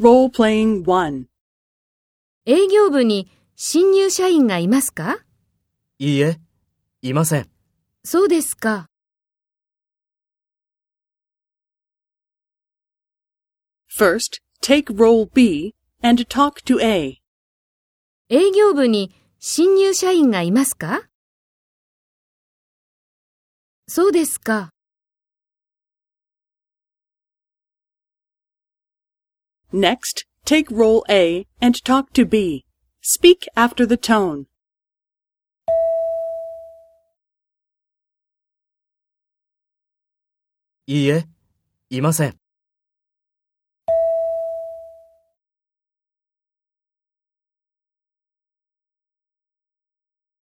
Role-playing 1. 営業部に新入社員がいますか？いいえ、いません。そうですか。First, take role B and talk to A. 営業部に新入社員がいますか？そうですか。Next, take role A and talk to B. Speak after the tone. いいえ、いません。